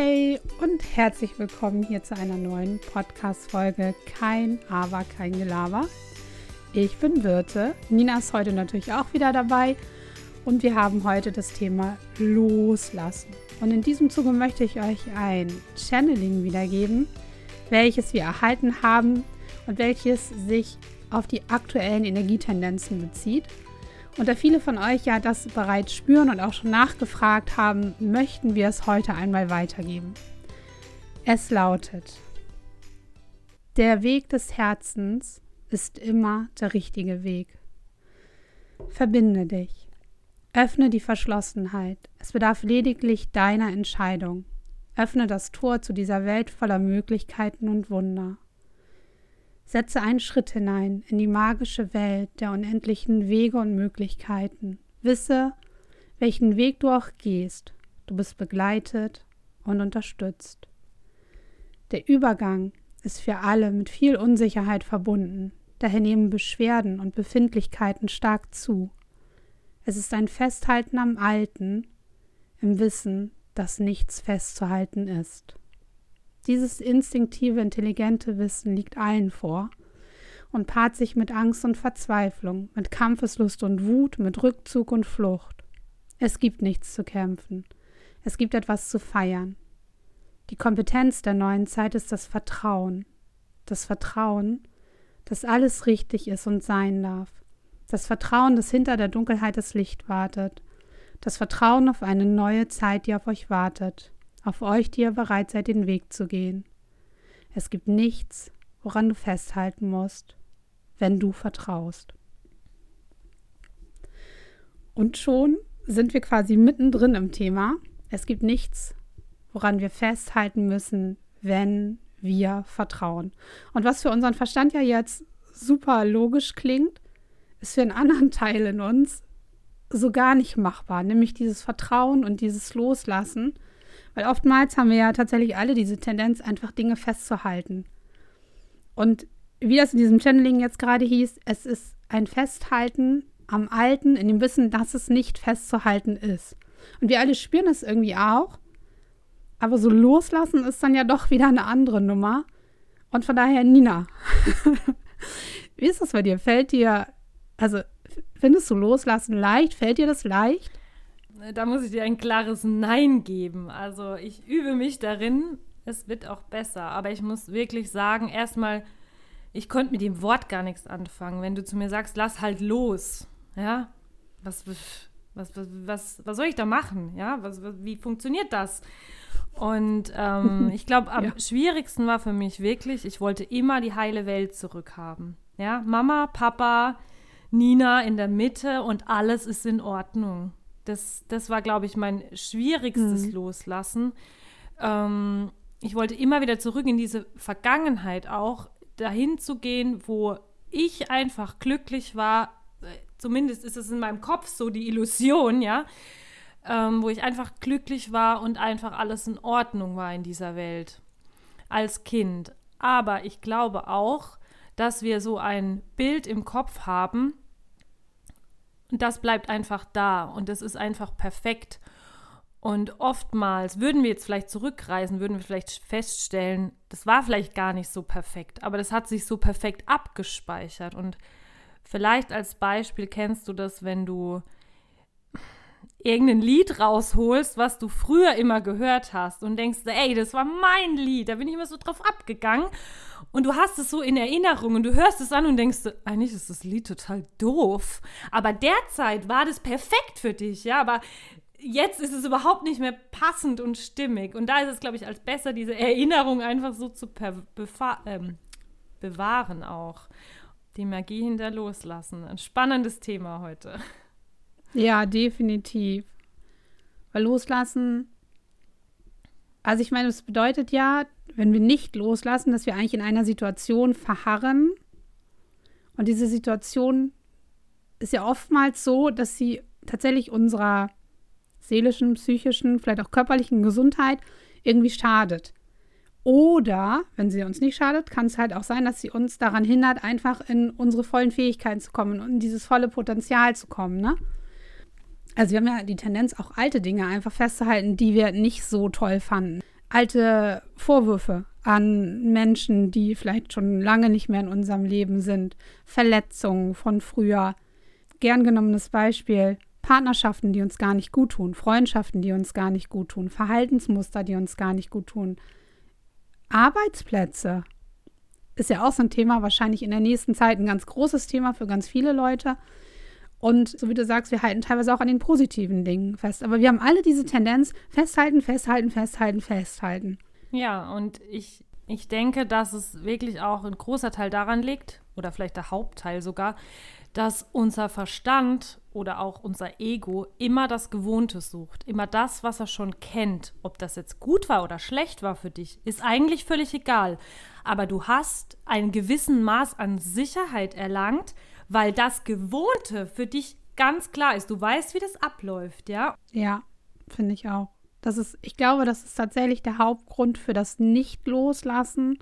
Hey und herzlich willkommen hier zu einer neuen Podcast-Folge Kein Aber, kein Gelaber. Ich bin Wirte, Nina ist heute natürlich auch wieder dabei und wir haben heute das Thema Loslassen. Und in diesem Zuge möchte ich euch ein Channeling wiedergeben, welches wir erhalten haben und welches sich auf die aktuellen Energietendenzen bezieht. Und da viele von euch ja das bereits spüren und auch schon nachgefragt haben, möchten wir es heute einmal weitergeben. Es lautet, der Weg des Herzens ist immer der richtige Weg. Verbinde dich. Öffne die Verschlossenheit. Es bedarf lediglich deiner Entscheidung. Öffne das Tor zu dieser Welt voller Möglichkeiten und Wunder. Setze einen Schritt hinein in die magische Welt der unendlichen Wege und Möglichkeiten. Wisse, welchen Weg du auch gehst, du bist begleitet und unterstützt. Der Übergang ist für alle mit viel Unsicherheit verbunden, daher nehmen Beschwerden und Befindlichkeiten stark zu. Es ist ein Festhalten am Alten, im Wissen, dass nichts festzuhalten ist. Dieses instinktive, intelligente Wissen liegt allen vor und paart sich mit Angst und Verzweiflung, mit Kampfeslust und Wut, mit Rückzug und Flucht. Es gibt nichts zu kämpfen. Es gibt etwas zu feiern. Die Kompetenz der neuen Zeit ist das Vertrauen. Das Vertrauen, dass alles richtig ist und sein darf. Das Vertrauen, dass hinter der Dunkelheit das Licht wartet. Das Vertrauen auf eine neue Zeit, die auf euch wartet auf euch, die ihr bereit seid, den Weg zu gehen. Es gibt nichts, woran du festhalten musst, wenn du vertraust. Und schon sind wir quasi mittendrin im Thema. Es gibt nichts, woran wir festhalten müssen, wenn wir vertrauen. Und was für unseren Verstand ja jetzt super logisch klingt, ist für einen anderen Teil in uns so gar nicht machbar, nämlich dieses Vertrauen und dieses Loslassen weil oftmals haben wir ja tatsächlich alle diese Tendenz, einfach Dinge festzuhalten. Und wie das in diesem Channeling jetzt gerade hieß, es ist ein Festhalten am Alten, in dem Wissen, dass es nicht festzuhalten ist. Und wir alle spüren es irgendwie auch. Aber so loslassen ist dann ja doch wieder eine andere Nummer. Und von daher, Nina, wie ist das bei dir? Fällt dir, also findest du Loslassen leicht? Fällt dir das leicht? Da muss ich dir ein klares Nein geben. Also ich übe mich darin, es wird auch besser. Aber ich muss wirklich sagen, erstmal, ich konnte mit dem Wort gar nichts anfangen. Wenn du zu mir sagst, lass halt los, ja, was, was, was, was, was soll ich da machen? Ja, was, wie funktioniert das? Und ähm, ich glaube, am ja. schwierigsten war für mich wirklich, ich wollte immer die heile Welt zurückhaben. Ja, Mama, Papa, Nina in der Mitte und alles ist in Ordnung. Das, das war, glaube ich, mein schwierigstes mhm. Loslassen. Ähm, ich wollte immer wieder zurück in diese Vergangenheit auch, dahin zu gehen, wo ich einfach glücklich war. Zumindest ist es in meinem Kopf so die Illusion, ja. Ähm, wo ich einfach glücklich war und einfach alles in Ordnung war in dieser Welt als Kind. Aber ich glaube auch, dass wir so ein Bild im Kopf haben, und das bleibt einfach da und das ist einfach perfekt. Und oftmals würden wir jetzt vielleicht zurückreisen, würden wir vielleicht feststellen, das war vielleicht gar nicht so perfekt, aber das hat sich so perfekt abgespeichert. Und vielleicht als Beispiel kennst du das, wenn du irgendein Lied rausholst, was du früher immer gehört hast und denkst, ey, das war mein Lied, da bin ich immer so drauf abgegangen und du hast es so in Erinnerung und du hörst es an und denkst, eigentlich ist das Lied total doof, aber derzeit war das perfekt für dich, ja, aber jetzt ist es überhaupt nicht mehr passend und stimmig und da ist es, glaube ich, als besser, diese Erinnerung einfach so zu ähm, bewahren auch. Die Magie hinter loslassen. Ein spannendes Thema heute. Ja, definitiv. Weil loslassen, also ich meine, es bedeutet ja, wenn wir nicht loslassen, dass wir eigentlich in einer Situation verharren. Und diese Situation ist ja oftmals so, dass sie tatsächlich unserer seelischen, psychischen, vielleicht auch körperlichen Gesundheit irgendwie schadet. Oder, wenn sie uns nicht schadet, kann es halt auch sein, dass sie uns daran hindert, einfach in unsere vollen Fähigkeiten zu kommen und in dieses volle Potenzial zu kommen. Ne? Also wir haben ja die Tendenz, auch alte Dinge einfach festzuhalten, die wir nicht so toll fanden. Alte Vorwürfe an Menschen, die vielleicht schon lange nicht mehr in unserem Leben sind, Verletzungen von früher. Gern genommenes Beispiel, Partnerschaften, die uns gar nicht gut tun, Freundschaften, die uns gar nicht gut tun, Verhaltensmuster, die uns gar nicht gut tun. Arbeitsplätze ist ja auch so ein Thema, wahrscheinlich in der nächsten Zeit ein ganz großes Thema für ganz viele Leute. Und so wie du sagst, wir halten teilweise auch an den positiven Dingen fest. Aber wir haben alle diese Tendenz, festhalten, festhalten, festhalten, festhalten. Ja, und ich, ich denke, dass es wirklich auch ein großer Teil daran liegt, oder vielleicht der Hauptteil sogar, dass unser Verstand oder auch unser Ego immer das Gewohnte sucht. Immer das, was er schon kennt. Ob das jetzt gut war oder schlecht war für dich, ist eigentlich völlig egal. Aber du hast ein gewissen Maß an Sicherheit erlangt, weil das Gewohnte für dich ganz klar ist. Du weißt, wie das abläuft, ja? Ja, finde ich auch. Das ist, ich glaube, das ist tatsächlich der Hauptgrund für das Nicht-Loslassen,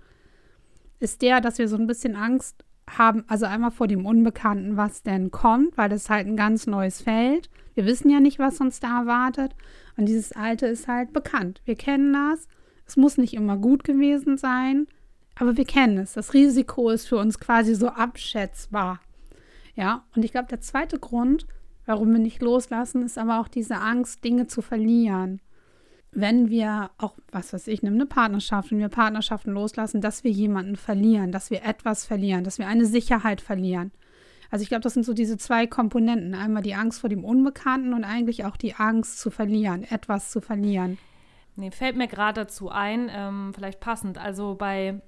ist der, dass wir so ein bisschen Angst haben, also einmal vor dem Unbekannten, was denn kommt, weil das halt ein ganz neues Feld. Wir wissen ja nicht, was uns da erwartet. Und dieses Alte ist halt bekannt. Wir kennen das. Es muss nicht immer gut gewesen sein, aber wir kennen es. Das Risiko ist für uns quasi so abschätzbar. Ja, und ich glaube, der zweite Grund, warum wir nicht loslassen, ist aber auch diese Angst, Dinge zu verlieren. Wenn wir auch, was weiß ich, eine Partnerschaft, wenn wir Partnerschaften loslassen, dass wir jemanden verlieren, dass wir etwas verlieren, dass wir eine Sicherheit verlieren. Also ich glaube, das sind so diese zwei Komponenten. Einmal die Angst vor dem Unbekannten und eigentlich auch die Angst zu verlieren, etwas zu verlieren. Nee, fällt mir gerade dazu ein, ähm, vielleicht passend. Also bei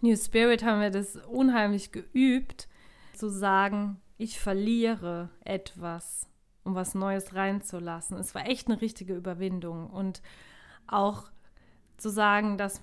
New Spirit haben wir das unheimlich geübt, zu sagen, ich verliere etwas, um was Neues reinzulassen. Es war echt eine richtige Überwindung. Und auch zu sagen, dass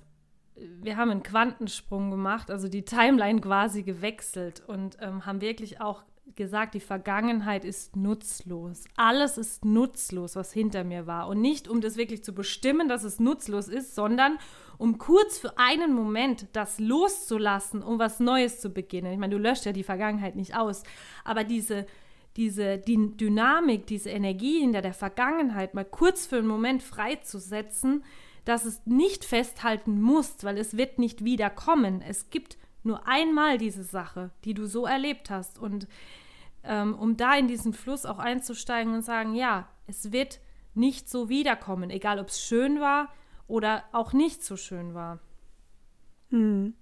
wir haben einen Quantensprung gemacht, also die Timeline quasi gewechselt und ähm, haben wirklich auch gesagt, die Vergangenheit ist nutzlos. Alles ist nutzlos, was hinter mir war. Und nicht, um das wirklich zu bestimmen, dass es nutzlos ist, sondern um kurz für einen Moment das loszulassen, um was Neues zu beginnen. Ich meine, du löscht ja die Vergangenheit nicht aus, aber diese, diese die Dynamik, diese Energie hinter der Vergangenheit mal kurz für einen Moment freizusetzen, dass es nicht festhalten musst, weil es wird nicht wiederkommen. Es gibt nur einmal diese Sache, die du so erlebt hast. Und ähm, um da in diesen Fluss auch einzusteigen und sagen, ja, es wird nicht so wiederkommen, egal ob es schön war, oder auch nicht so schön war. Hm.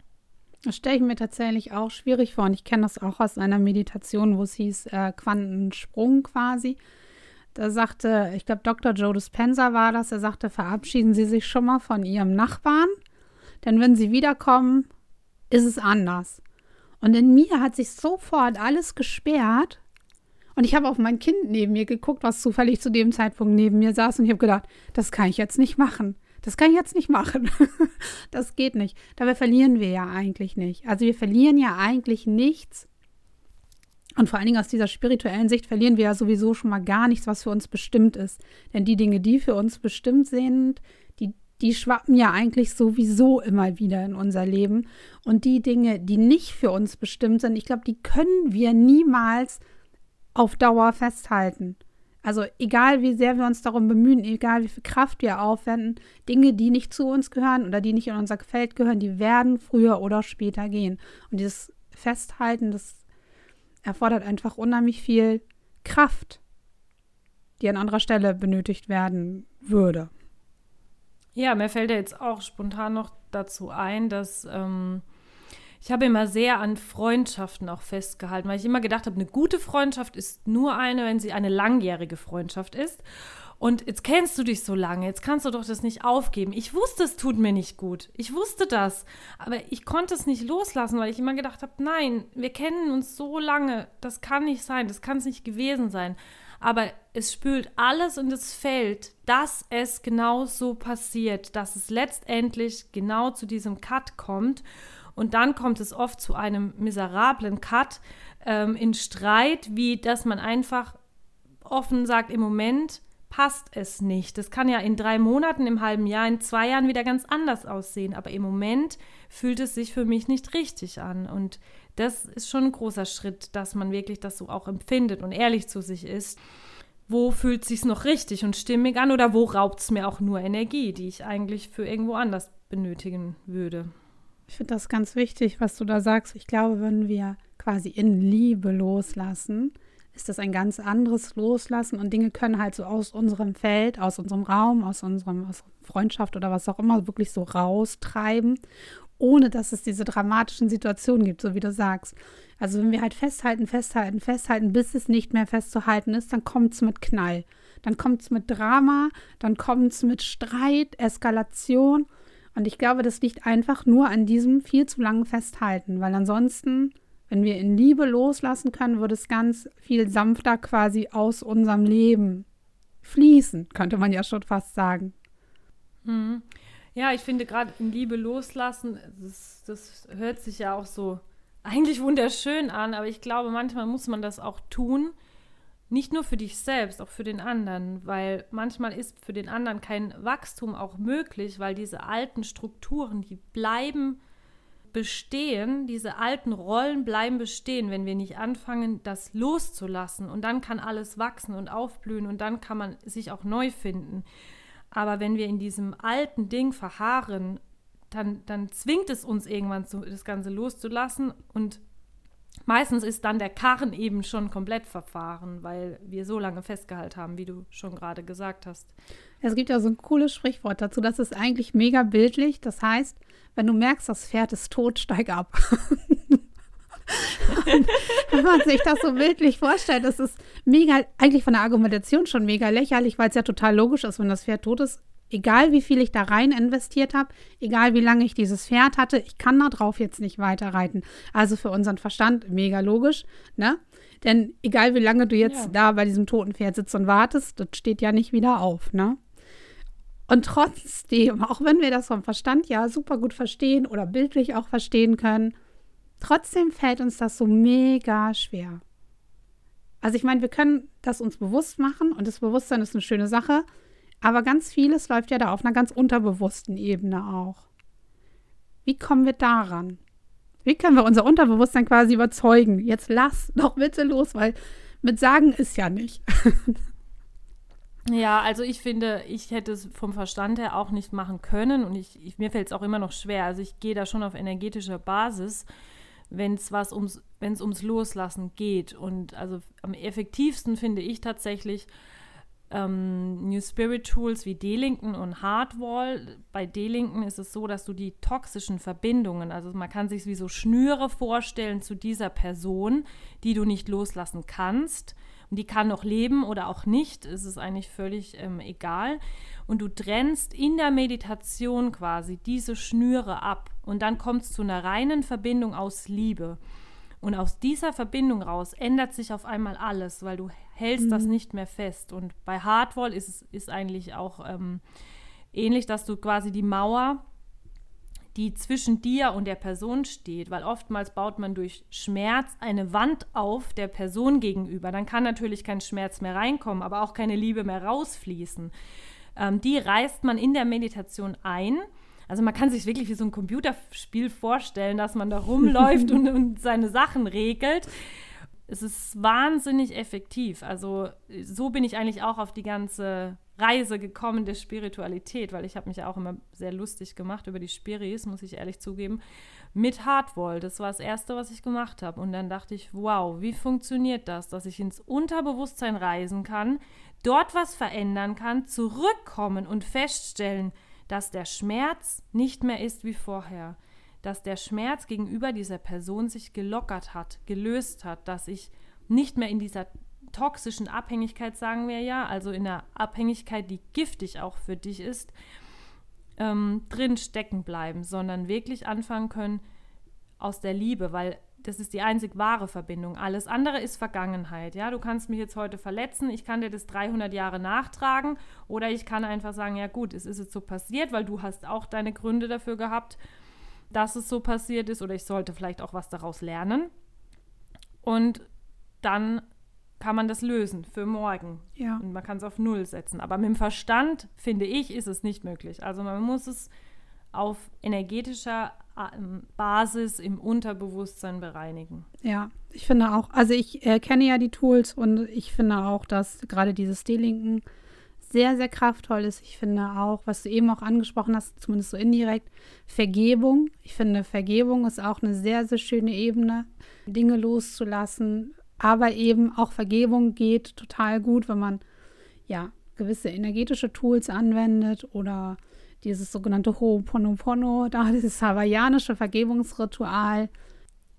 Das stelle ich mir tatsächlich auch schwierig vor. Und ich kenne das auch aus einer Meditation, wo es hieß äh, Quantensprung quasi. Da sagte, ich glaube, Dr. Joe Dispenza war das, er sagte, verabschieden Sie sich schon mal von Ihrem Nachbarn, denn wenn Sie wiederkommen, ist es anders. Und in mir hat sich sofort alles gesperrt. Und ich habe auf mein Kind neben mir geguckt, was zufällig zu dem Zeitpunkt neben mir saß. Und ich habe gedacht, das kann ich jetzt nicht machen. Das kann ich jetzt nicht machen. das geht nicht. Dabei verlieren wir ja eigentlich nicht. Also wir verlieren ja eigentlich nichts. Und vor allen Dingen aus dieser spirituellen Sicht verlieren wir ja sowieso schon mal gar nichts, was für uns bestimmt ist. Denn die Dinge, die für uns bestimmt sind, die, die schwappen ja eigentlich sowieso immer wieder in unser Leben. Und die Dinge, die nicht für uns bestimmt sind, ich glaube, die können wir niemals auf Dauer festhalten. Also egal, wie sehr wir uns darum bemühen, egal, wie viel Kraft wir aufwenden, Dinge, die nicht zu uns gehören oder die nicht in unser Feld gehören, die werden früher oder später gehen. Und dieses Festhalten, das erfordert einfach unheimlich viel Kraft, die an anderer Stelle benötigt werden würde. Ja, mir fällt ja jetzt auch spontan noch dazu ein, dass ähm, ich habe immer sehr an Freundschaften auch festgehalten, weil ich immer gedacht habe, eine gute Freundschaft ist nur eine, wenn sie eine langjährige Freundschaft ist. Und jetzt kennst du dich so lange, jetzt kannst du doch das nicht aufgeben. Ich wusste, es tut mir nicht gut. Ich wusste das. Aber ich konnte es nicht loslassen, weil ich immer gedacht habe, nein, wir kennen uns so lange. Das kann nicht sein, das kann es nicht gewesen sein. Aber es spült alles in das Feld, dass es genau so passiert, dass es letztendlich genau zu diesem Cut kommt. Und dann kommt es oft zu einem miserablen Cut ähm, in Streit, wie dass man einfach offen sagt, im Moment passt es nicht. Das kann ja in drei Monaten, im halben Jahr, in zwei Jahren wieder ganz anders aussehen. Aber im Moment fühlt es sich für mich nicht richtig an. Und das ist schon ein großer Schritt, dass man wirklich das so auch empfindet und ehrlich zu sich ist. wo fühlt sich's noch richtig und stimmig an oder wo raubt es mir auch nur Energie, die ich eigentlich für irgendwo anders benötigen würde. Ich finde das ganz wichtig, was du da sagst. Ich glaube, wenn wir quasi in Liebe loslassen, ist das ein ganz anderes Loslassen und Dinge können halt so aus unserem Feld, aus unserem Raum, aus unserem aus Freundschaft oder was auch immer wirklich so raustreiben, ohne dass es diese dramatischen Situationen gibt, so wie du sagst. Also wenn wir halt festhalten, festhalten, festhalten, bis es nicht mehr festzuhalten ist, dann kommt es mit Knall. Dann kommt es mit Drama, dann kommt es mit Streit, Eskalation. Und ich glaube, das liegt einfach nur an diesem viel zu langen Festhalten, weil ansonsten, wenn wir in Liebe loslassen können, würde es ganz viel sanfter quasi aus unserem Leben fließen, könnte man ja schon fast sagen. Mhm. Ja, ich finde gerade in Liebe loslassen, das, das hört sich ja auch so eigentlich wunderschön an, aber ich glaube, manchmal muss man das auch tun. Nicht nur für dich selbst, auch für den anderen, weil manchmal ist für den anderen kein Wachstum auch möglich, weil diese alten Strukturen, die bleiben bestehen, diese alten Rollen bleiben bestehen, wenn wir nicht anfangen, das loszulassen. Und dann kann alles wachsen und aufblühen und dann kann man sich auch neu finden. Aber wenn wir in diesem alten Ding verharren dann, dann zwingt es uns irgendwann, zu, das Ganze loszulassen. Und meistens ist dann der Karren eben schon komplett verfahren, weil wir so lange festgehalten haben, wie du schon gerade gesagt hast. Es gibt ja so ein cooles Sprichwort dazu, das ist eigentlich mega bildlich. Das heißt, wenn du merkst, das Pferd ist tot, steig ab. wenn man sich das so bildlich vorstellt, das ist mega, eigentlich von der Argumentation schon mega lächerlich, weil es ja total logisch ist, wenn das Pferd tot ist, egal wie viel ich da rein investiert habe, egal wie lange ich dieses Pferd hatte, ich kann da drauf jetzt nicht weiter reiten. Also für unseren Verstand mega logisch, ne? Denn egal wie lange du jetzt ja. da bei diesem toten Pferd sitzt und wartest, das steht ja nicht wieder auf, ne? Und trotzdem, auch wenn wir das vom Verstand ja super gut verstehen oder bildlich auch verstehen können, trotzdem fällt uns das so mega schwer. Also ich meine, wir können das uns bewusst machen und das Bewusstsein ist eine schöne Sache, aber ganz vieles läuft ja da auf einer ganz unterbewussten Ebene auch. Wie kommen wir daran? Wie können wir unser Unterbewusstsein quasi überzeugen? Jetzt lass doch bitte los, weil mit Sagen ist ja nicht. Ja, also ich finde, ich hätte es vom Verstand her auch nicht machen können und ich, ich mir fällt es auch immer noch schwer. Also ich gehe da schon auf energetischer Basis, wenn es was ums, wenn es ums Loslassen geht. Und also am effektivsten finde ich tatsächlich, ähm, New Spirit Tools wie D-Linken und Hardwall. Bei D-Linken ist es so, dass du die toxischen Verbindungen, also man kann sich wie so Schnüre vorstellen zu dieser Person, die du nicht loslassen kannst. Und die kann noch leben oder auch nicht, es ist eigentlich völlig ähm, egal. Und du trennst in der Meditation quasi diese Schnüre ab. Und dann kommt es zu einer reinen Verbindung aus Liebe. Und aus dieser Verbindung raus ändert sich auf einmal alles, weil du hältst mhm. das nicht mehr fest. Und bei Hardwall ist es ist eigentlich auch ähm, ähnlich, dass du quasi die Mauer, die zwischen dir und der Person steht, weil oftmals baut man durch Schmerz eine Wand auf der Person gegenüber. Dann kann natürlich kein Schmerz mehr reinkommen, aber auch keine Liebe mehr rausfließen. Ähm, die reißt man in der Meditation ein also man kann sich wirklich wie so ein Computerspiel vorstellen, dass man da rumläuft und, und seine Sachen regelt. Es ist wahnsinnig effektiv. Also so bin ich eigentlich auch auf die ganze Reise gekommen der Spiritualität, weil ich habe mich ja auch immer sehr lustig gemacht über die Spiris, muss ich ehrlich zugeben, mit Hardwall. Das war das Erste, was ich gemacht habe. Und dann dachte ich, wow, wie funktioniert das, dass ich ins Unterbewusstsein reisen kann, dort was verändern kann, zurückkommen und feststellen, dass der Schmerz nicht mehr ist wie vorher, dass der Schmerz gegenüber dieser Person sich gelockert hat, gelöst hat, dass ich nicht mehr in dieser toxischen Abhängigkeit, sagen wir ja, also in der Abhängigkeit, die giftig auch für dich ist, ähm, drin stecken bleiben, sondern wirklich anfangen können aus der Liebe, weil das ist die einzig wahre Verbindung. Alles andere ist Vergangenheit. Ja, du kannst mich jetzt heute verletzen, ich kann dir das 300 Jahre nachtragen oder ich kann einfach sagen, ja gut, es ist jetzt so passiert, weil du hast auch deine Gründe dafür gehabt, dass es so passiert ist oder ich sollte vielleicht auch was daraus lernen. Und dann kann man das lösen für morgen. Ja. Und man kann es auf Null setzen. Aber mit dem Verstand, finde ich, ist es nicht möglich. Also man muss es auf energetischer Basis im Unterbewusstsein bereinigen. Ja, ich finde auch, also ich äh, kenne ja die Tools und ich finde auch, dass gerade dieses Delinken sehr, sehr kraftvoll ist. Ich finde auch, was du eben auch angesprochen hast, zumindest so indirekt, Vergebung. Ich finde, Vergebung ist auch eine sehr, sehr schöne Ebene, Dinge loszulassen. Aber eben auch Vergebung geht total gut, wenn man ja gewisse energetische Tools anwendet oder dieses sogenannte Ho'oponopono, da dieses hawaiianische Vergebungsritual.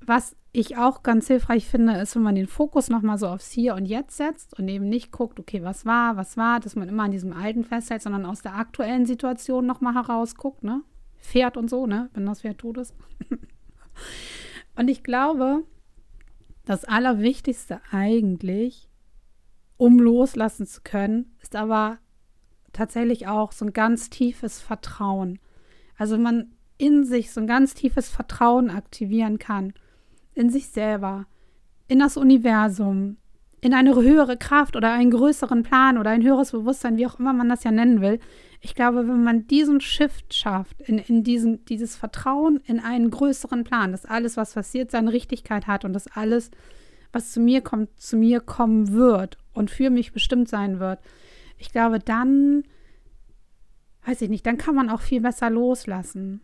Was ich auch ganz hilfreich finde, ist, wenn man den Fokus nochmal so aufs Hier und Jetzt setzt und eben nicht guckt, okay, was war, was war, dass man immer an diesem Alten festhält, sondern aus der aktuellen Situation nochmal herausguckt, ne? Pferd und so, ne? Wenn das Pferd tot ist. und ich glaube, das Allerwichtigste eigentlich, um loslassen zu können, ist aber tatsächlich auch so ein ganz tiefes Vertrauen. Also man in sich so ein ganz tiefes Vertrauen aktivieren kann, in sich selber, in das Universum, in eine höhere Kraft oder einen größeren Plan oder ein höheres Bewusstsein, wie auch immer man das ja nennen will. Ich glaube, wenn man diesen Shift schafft, in, in diesen, dieses Vertrauen in einen größeren Plan, dass alles, was passiert, seine Richtigkeit hat und dass alles, was zu mir kommt, zu mir kommen wird und für mich bestimmt sein wird, ich glaube, dann, weiß ich nicht, dann kann man auch viel besser loslassen.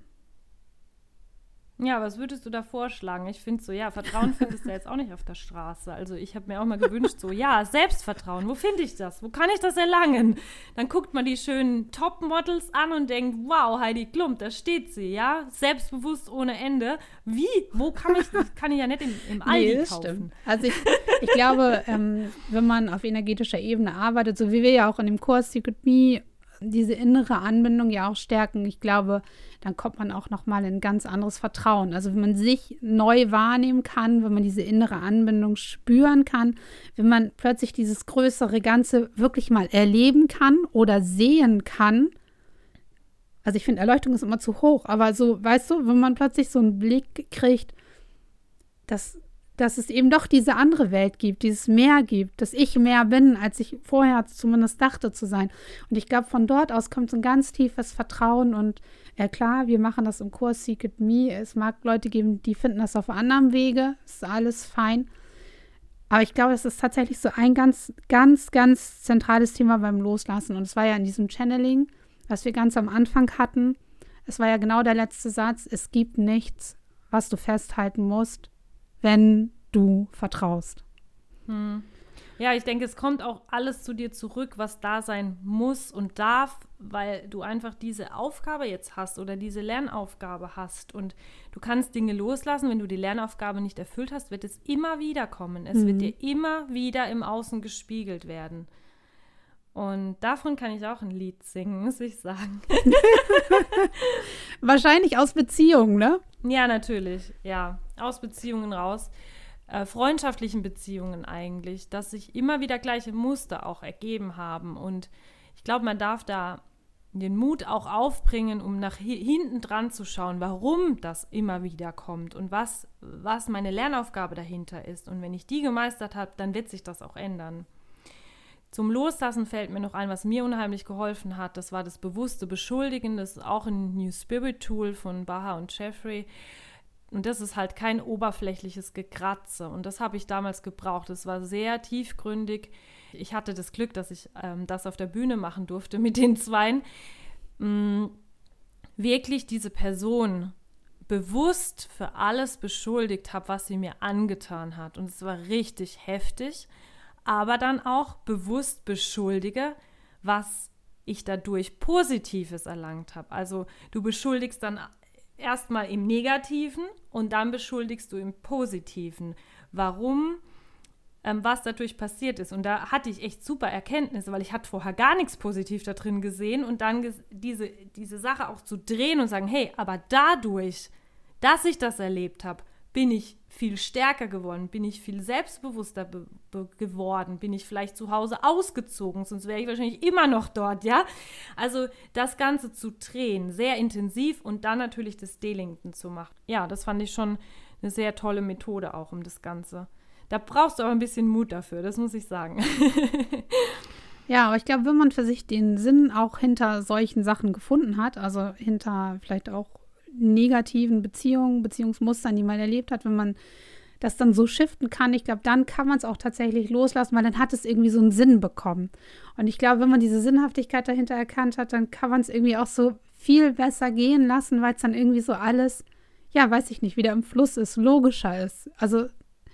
Ja, was würdest du da vorschlagen? Ich finde so, ja, Vertrauen findest du jetzt auch nicht auf der Straße. Also ich habe mir auch mal gewünscht, so, ja, Selbstvertrauen, wo finde ich das? Wo kann ich das erlangen? Dann guckt man die schönen Top-Models an und denkt, wow, Heidi Klump, da steht sie, ja, selbstbewusst ohne Ende. Wie? Wo kann ich, das kann ich ja nicht im, im Aldi nee, kaufen. Stimmt. Also ich, ich glaube, ähm, wenn man auf energetischer Ebene arbeitet, so wie wir ja auch in dem Kurs Secret Me diese innere Anbindung ja auch stärken. Ich glaube, dann kommt man auch noch mal in ganz anderes Vertrauen. Also wenn man sich neu wahrnehmen kann, wenn man diese innere Anbindung spüren kann, wenn man plötzlich dieses größere Ganze wirklich mal erleben kann oder sehen kann. Also ich finde, Erleuchtung ist immer zu hoch, aber so, weißt du, wenn man plötzlich so einen Blick kriegt, dass dass es eben doch diese andere Welt gibt, dieses Mehr gibt, dass ich mehr bin, als ich vorher zumindest dachte zu sein. Und ich glaube, von dort aus kommt so ein ganz tiefes Vertrauen und ja klar, wir machen das im Kurs Secret Me. Es mag Leute geben, die finden das auf anderem Wege, ist alles fein. Aber ich glaube, es ist tatsächlich so ein ganz, ganz, ganz zentrales Thema beim Loslassen. Und es war ja in diesem Channeling, was wir ganz am Anfang hatten. Es war ja genau der letzte Satz. Es gibt nichts, was du festhalten musst wenn du vertraust. Hm. Ja, ich denke, es kommt auch alles zu dir zurück, was da sein muss und darf, weil du einfach diese Aufgabe jetzt hast oder diese Lernaufgabe hast und du kannst Dinge loslassen. Wenn du die Lernaufgabe nicht erfüllt hast, wird es immer wieder kommen. Es mhm. wird dir immer wieder im Außen gespiegelt werden. Und davon kann ich auch ein Lied singen, muss ich sagen. Wahrscheinlich aus Beziehungen, ne? Ja, natürlich, ja. Aus Beziehungen raus. Äh, freundschaftlichen Beziehungen eigentlich, dass sich immer wieder gleiche Muster auch ergeben haben. Und ich glaube, man darf da den Mut auch aufbringen, um nach hinten dran zu schauen, warum das immer wieder kommt und was, was meine Lernaufgabe dahinter ist. Und wenn ich die gemeistert habe, dann wird sich das auch ändern. Zum Loslassen fällt mir noch ein, was mir unheimlich geholfen hat. Das war das bewusste Beschuldigen. Das ist auch ein New Spirit Tool von Baha und Jeffrey. Und das ist halt kein oberflächliches Gekratze. Und das habe ich damals gebraucht. Es war sehr tiefgründig. Ich hatte das Glück, dass ich ähm, das auf der Bühne machen durfte mit den Zweien. Mm, wirklich diese Person bewusst für alles beschuldigt habe, was sie mir angetan hat. Und es war richtig heftig aber dann auch bewusst beschuldige, was ich dadurch Positives erlangt habe. Also du beschuldigst dann erstmal im Negativen und dann beschuldigst du im Positiven. Warum? Ähm, was dadurch passiert ist. Und da hatte ich echt super Erkenntnisse, weil ich hatte vorher gar nichts positiv da drin gesehen und dann diese, diese Sache auch zu drehen und sagen, hey, aber dadurch, dass ich das erlebt habe, bin ich viel stärker geworden, bin ich viel selbstbewusster geworden, bin ich vielleicht zu Hause ausgezogen, sonst wäre ich wahrscheinlich immer noch dort, ja? Also das Ganze zu drehen, sehr intensiv und dann natürlich das Delinken zu machen. Ja, das fand ich schon eine sehr tolle Methode auch um das Ganze. Da brauchst du aber ein bisschen Mut dafür, das muss ich sagen. Ja, aber ich glaube, wenn man für sich den Sinn auch hinter solchen Sachen gefunden hat, also hinter vielleicht auch negativen Beziehungen, Beziehungsmustern, die man erlebt hat, wenn man das dann so shiften kann, ich glaube, dann kann man es auch tatsächlich loslassen, weil dann hat es irgendwie so einen Sinn bekommen. Und ich glaube, wenn man diese Sinnhaftigkeit dahinter erkannt hat, dann kann man es irgendwie auch so viel besser gehen lassen, weil es dann irgendwie so alles, ja, weiß ich nicht, wieder im Fluss ist, logischer ist. Also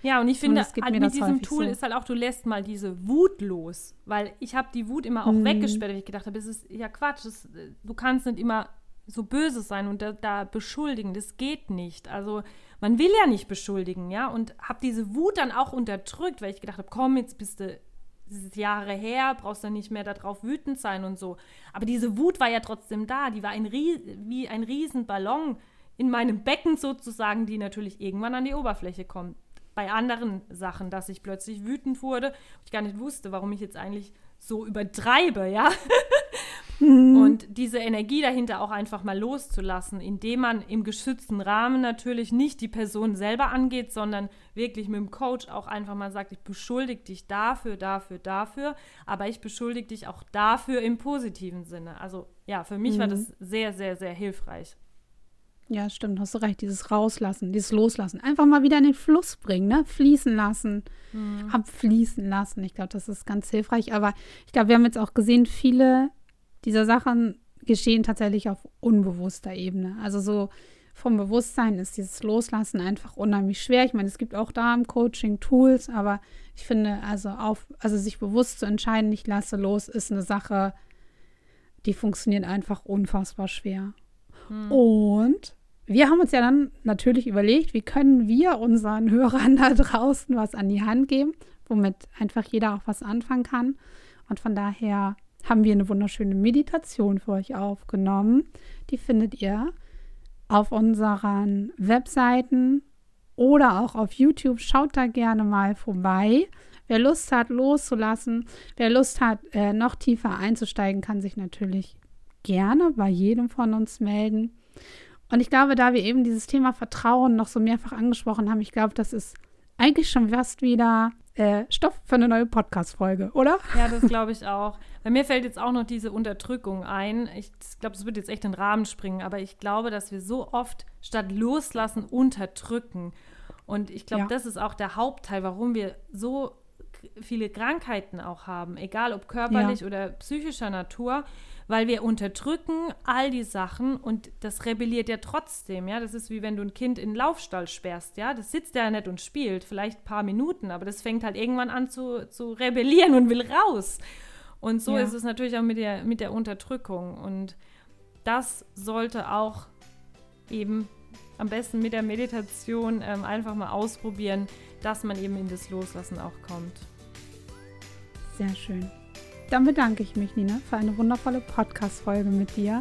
ja, und ich finde, halt mit diesem Tool so. ist halt auch, du lässt mal diese Wut los. Weil ich habe die Wut immer auch mhm. weggesperrt, weil ich gedacht habe, es ist ja Quatsch. Das, du kannst nicht immer so böse sein und da, da, beschuldigen. Das geht nicht. Also man will ja nicht beschuldigen, ja. Und habe diese Wut dann auch unterdrückt, weil ich gedacht habe, komm, jetzt bist du Jahre her, brauchst dann nicht mehr darauf wütend sein und so. Aber diese Wut war ja trotzdem da. Die war ein wie ein Riesenballon in meinem Becken sozusagen, die natürlich irgendwann an die Oberfläche kommt bei anderen Sachen, dass ich plötzlich wütend wurde, ich gar nicht wusste, warum ich jetzt eigentlich so übertreibe, ja. Mhm. Und diese Energie dahinter auch einfach mal loszulassen, indem man im geschützten Rahmen natürlich nicht die Person selber angeht, sondern wirklich mit dem Coach auch einfach mal sagt, ich beschuldige dich dafür, dafür, dafür, aber ich beschuldige dich auch dafür im positiven Sinne. Also ja, für mich mhm. war das sehr, sehr, sehr hilfreich. Ja, stimmt, hast du recht. Dieses Rauslassen, dieses Loslassen. Einfach mal wieder in den Fluss bringen, ne? Fließen lassen, mhm. abfließen lassen. Ich glaube, das ist ganz hilfreich. Aber ich glaube, wir haben jetzt auch gesehen, viele dieser Sachen geschehen tatsächlich auf unbewusster Ebene. Also so vom Bewusstsein ist dieses Loslassen einfach unheimlich schwer. Ich meine, es gibt auch da im Coaching Tools, aber ich finde, also auf, also sich bewusst zu entscheiden, ich lasse los, ist eine Sache, die funktioniert einfach unfassbar schwer. Hm. Und wir haben uns ja dann natürlich überlegt, wie können wir unseren Hörern da draußen was an die Hand geben, womit einfach jeder auch was anfangen kann. Und von daher haben wir eine wunderschöne Meditation für euch aufgenommen. Die findet ihr auf unseren Webseiten oder auch auf YouTube. Schaut da gerne mal vorbei. Wer Lust hat, loszulassen, wer Lust hat, äh, noch tiefer einzusteigen, kann sich natürlich gerne bei jedem von uns melden. Und ich glaube, da wir eben dieses Thema Vertrauen noch so mehrfach angesprochen haben, ich glaube, das ist eigentlich schon fast wieder äh, Stoff für eine neue Podcast-Folge, oder? Ja, das glaube ich auch. Bei mir fällt jetzt auch noch diese Unterdrückung ein. Ich glaube, das wird jetzt echt in den Rahmen springen, aber ich glaube, dass wir so oft statt loslassen unterdrücken. Und ich glaube, ja. das ist auch der Hauptteil, warum wir so viele Krankheiten auch haben, egal ob körperlich ja. oder psychischer Natur, weil wir unterdrücken all die Sachen und das rebelliert ja trotzdem, ja. Das ist wie wenn du ein Kind in den Laufstall sperrst, ja. Das sitzt ja nicht und spielt, vielleicht ein paar Minuten, aber das fängt halt irgendwann an zu, zu rebellieren und will raus. Und so ja. ist es natürlich auch mit der, mit der Unterdrückung. Und das sollte auch eben am besten mit der Meditation ähm, einfach mal ausprobieren, dass man eben in das Loslassen auch kommt. Sehr schön. Dann bedanke ich mich, Nina, für eine wundervolle Podcast-Folge mit dir.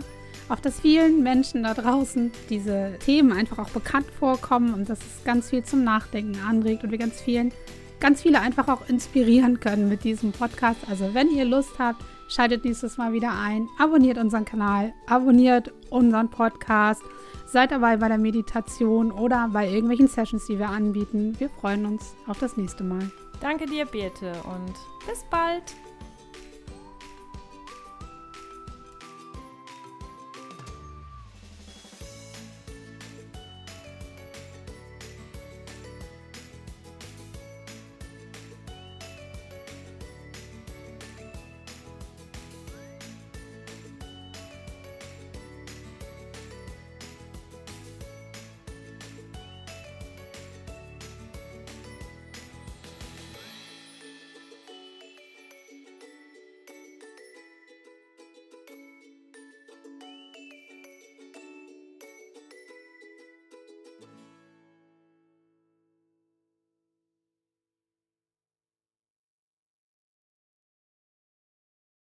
Auch dass vielen Menschen da draußen diese Themen einfach auch bekannt vorkommen und dass es ganz viel zum Nachdenken anregt und wir ganz vielen, ganz viele einfach auch inspirieren können mit diesem Podcast. Also wenn ihr Lust habt, schaltet nächstes Mal wieder ein, abonniert unseren Kanal, abonniert unseren Podcast, seid dabei bei der Meditation oder bei irgendwelchen Sessions, die wir anbieten. Wir freuen uns auf das nächste Mal. Danke dir, Birte, und bis bald.